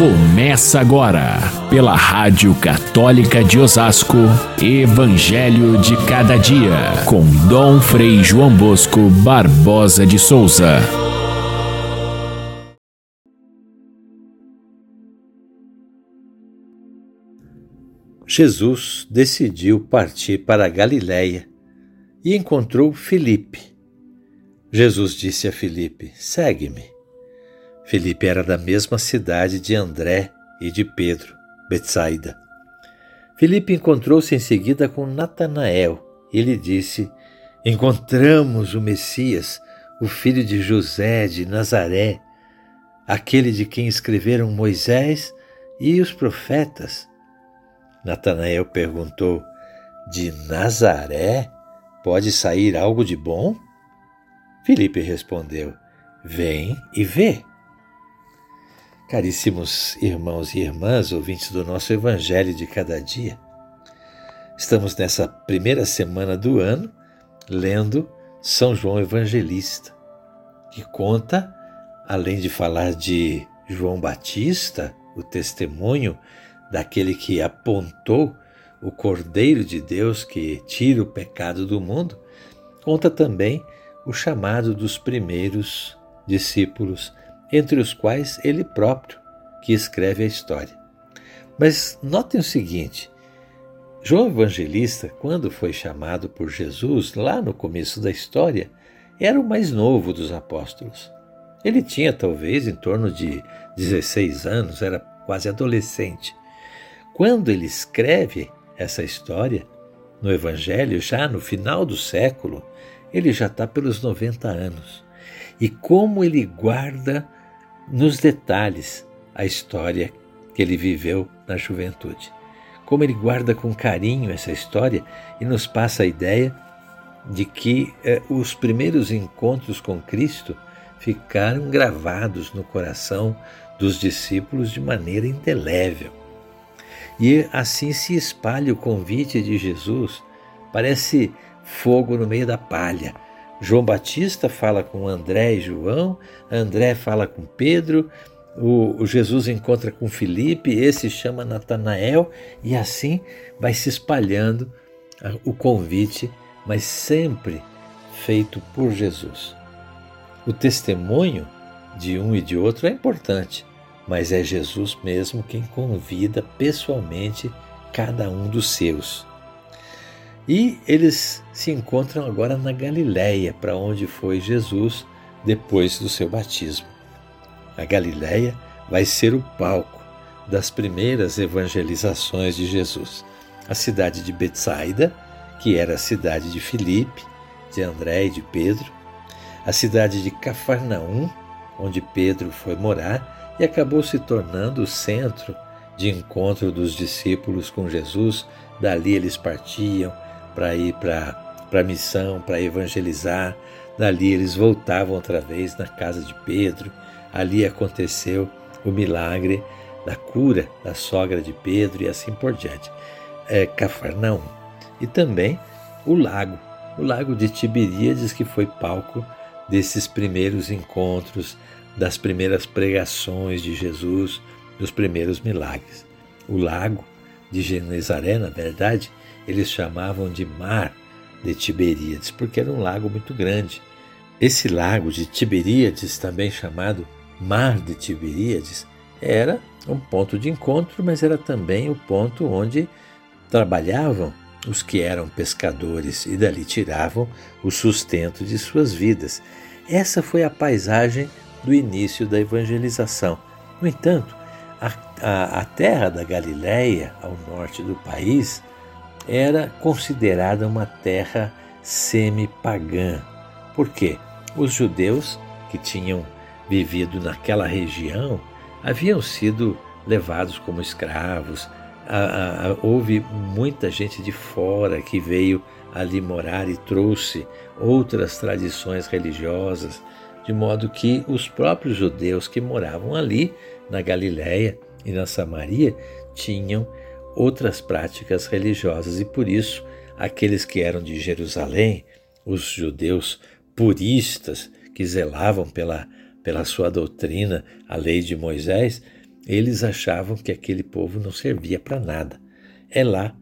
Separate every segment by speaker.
Speaker 1: Começa agora, pela Rádio Católica de Osasco, Evangelho de Cada Dia, com Dom Frei João Bosco Barbosa de Souza.
Speaker 2: Jesus decidiu partir para a Galiléia e encontrou Filipe. Jesus disse a Filipe: Segue-me. Felipe era da mesma cidade de André e de Pedro, Betsaida. Felipe encontrou-se em seguida com Natanael e lhe disse: Encontramos o Messias, o filho de José de Nazaré, aquele de quem escreveram Moisés e os profetas. Natanael perguntou: De Nazaré pode sair algo de bom? Felipe respondeu: Vem e vê. Caríssimos irmãos e irmãs, ouvintes do nosso Evangelho de cada dia, estamos nessa primeira semana do ano lendo São João Evangelista, que conta, além de falar de João Batista, o testemunho daquele que apontou o Cordeiro de Deus que tira o pecado do mundo, conta também o chamado dos primeiros discípulos entre os quais ele próprio, que escreve a história. Mas notem o seguinte: João Evangelista, quando foi chamado por Jesus lá no começo da história, era o mais novo dos apóstolos. Ele tinha talvez em torno de 16 anos, era quase adolescente. Quando ele escreve essa história no Evangelho, já no final do século, ele já está pelos 90 anos. E como ele guarda nos detalhes a história que ele viveu na juventude. Como ele guarda com carinho essa história e nos passa a ideia de que eh, os primeiros encontros com Cristo ficaram gravados no coração dos discípulos de maneira indelével. E assim se espalha o convite de Jesus, parece fogo no meio da palha João Batista fala com André e João, André fala com Pedro, o, o Jesus encontra com Filipe, esse chama Natanael, e assim vai se espalhando o convite, mas sempre feito por Jesus. O testemunho de um e de outro é importante, mas é Jesus mesmo quem convida pessoalmente cada um dos seus. E eles se encontram agora na Galiléia, para onde foi Jesus depois do seu batismo. A Galiléia vai ser o palco das primeiras evangelizações de Jesus. A cidade de Betsaida, que era a cidade de Filipe, de André e de Pedro, a cidade de Cafarnaum, onde Pedro foi morar e acabou se tornando o centro de encontro dos discípulos com Jesus. Dali eles partiam para ir para a missão, para evangelizar. Dali eles voltavam outra vez na casa de Pedro. Ali aconteceu o milagre da cura da sogra de Pedro e assim por diante. É, Cafarnaum. E também o lago. O lago de Tiberíades, que foi palco desses primeiros encontros, das primeiras pregações de Jesus, dos primeiros milagres. O lago de Genezaré, na verdade, eles chamavam de Mar de Tiberíades, porque era um lago muito grande. Esse lago de Tiberíades, também chamado Mar de Tiberíades, era um ponto de encontro, mas era também o ponto onde trabalhavam os que eram pescadores e dali tiravam o sustento de suas vidas. Essa foi a paisagem do início da evangelização. No entanto, a, a, a terra da Galiléia, ao norte do país, era considerada uma terra semi-pagã. Por quê? Os judeus que tinham vivido naquela região haviam sido levados como escravos. houve muita gente de fora que veio ali morar e trouxe outras tradições religiosas, de modo que os próprios judeus que moravam ali na Galiléia e na Samaria tinham outras práticas religiosas e por isso aqueles que eram de Jerusalém, os judeus puristas que zelavam pela, pela sua doutrina, a lei de Moisés, eles achavam que aquele povo não servia para nada. É lá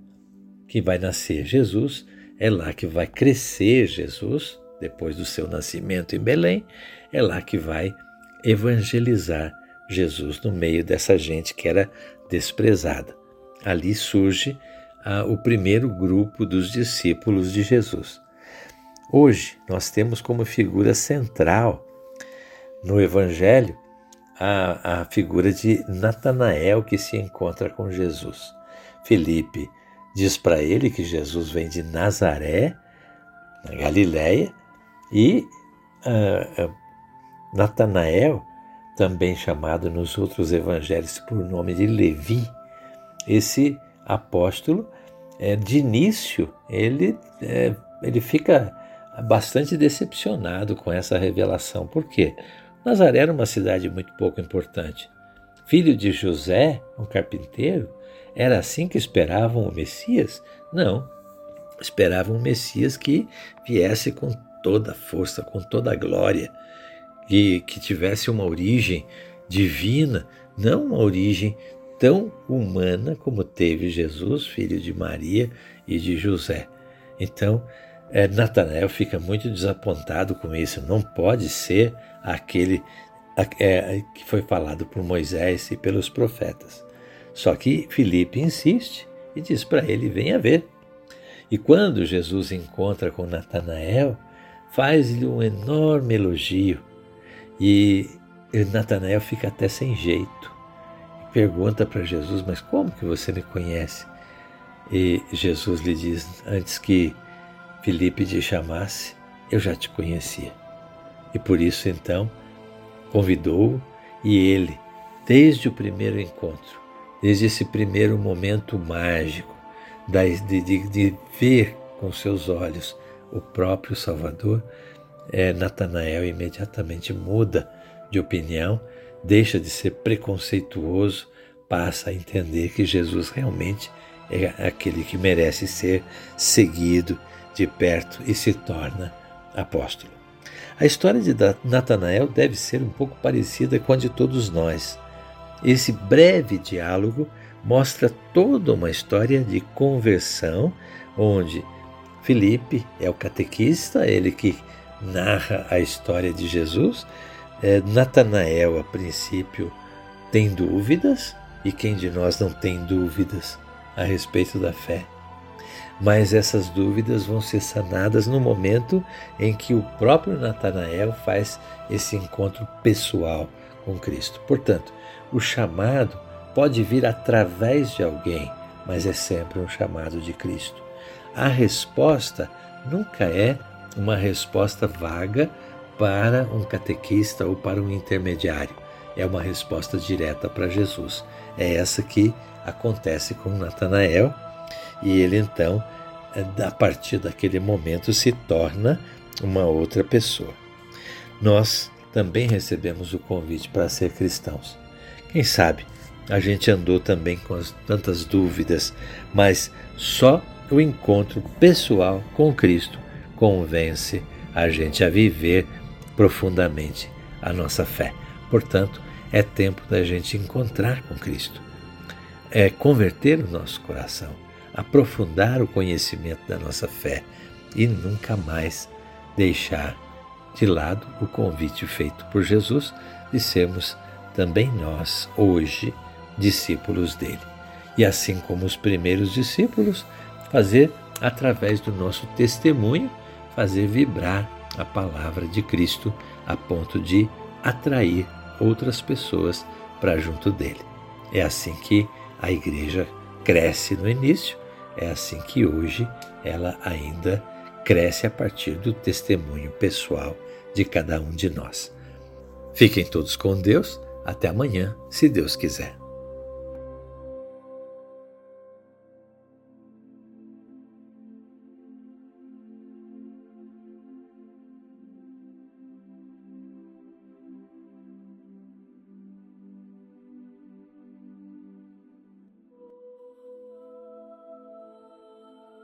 Speaker 2: que vai nascer Jesus, é lá que vai crescer Jesus, depois do seu nascimento em Belém, é lá que vai evangelizar Jesus no meio dessa gente que era desprezada. Ali surge ah, o primeiro grupo dos discípulos de Jesus. Hoje nós temos como figura central no Evangelho a, a figura de Natanael que se encontra com Jesus. Felipe diz para ele que Jesus vem de Nazaré, na Galiléia, e uh, uh, Natanael, também chamado nos outros evangelhos por nome de Levi, esse apóstolo, é, de início, ele, é, ele fica bastante decepcionado com essa revelação. Por quê? Nazaré era uma cidade muito pouco importante. Filho de José, um carpinteiro, era assim que esperavam o Messias? Não. Esperavam um Messias que viesse com toda a força, com toda a glória, e que tivesse uma origem divina, não uma origem tão humana como teve Jesus, filho de Maria e de José. Então, é, Natanael fica muito desapontado com isso. Não pode ser aquele é, que foi falado por Moisés e pelos profetas. Só que Filipe insiste e diz para ele: venha ver. E quando Jesus encontra com Natanael, faz-lhe um enorme elogio. E Natanael fica até sem jeito. Pergunta para Jesus: Mas como que você me conhece? E Jesus lhe diz: Antes que Filipe te chamasse, eu já te conhecia. E por isso então convidou-o e ele, desde o primeiro encontro, desde esse primeiro momento mágico de, de, de ver com seus olhos o próprio Salvador, é, Natanael imediatamente muda de opinião, deixa de ser preconceituoso, passa a entender que Jesus realmente é aquele que merece ser seguido de perto e se torna apóstolo. A história de Natanael deve ser um pouco parecida com a de todos nós. Esse breve diálogo mostra toda uma história de conversão, onde Felipe é o catequista, ele que narra a história de Jesus. É, Natanael, a princípio, tem dúvidas, e quem de nós não tem dúvidas a respeito da fé? mas essas dúvidas vão ser sanadas no momento em que o próprio Natanael faz esse encontro pessoal com Cristo. Portanto, o chamado pode vir através de alguém, mas é sempre um chamado de Cristo. A resposta nunca é uma resposta vaga para um catequista ou para um intermediário. É uma resposta direta para Jesus. É essa que acontece com Natanael e ele então, eh, a partir daquele momento, se torna uma outra pessoa. Nós também recebemos o convite para ser cristãos. Quem sabe a gente andou também com as, tantas dúvidas, mas só o encontro pessoal com Cristo convence a gente a viver profundamente a nossa fé. Portanto, é tempo da gente encontrar com Cristo, é converter o nosso coração aprofundar o conhecimento da nossa fé e nunca mais deixar de lado o convite feito por Jesus de sermos também nós, hoje, discípulos dele. E assim como os primeiros discípulos, fazer através do nosso testemunho, fazer vibrar a palavra de Cristo a ponto de atrair outras pessoas para junto dele. É assim que a igreja cresce no início é assim que hoje ela ainda cresce a partir do testemunho pessoal de cada um de nós. Fiquem todos com Deus. Até amanhã, se Deus quiser.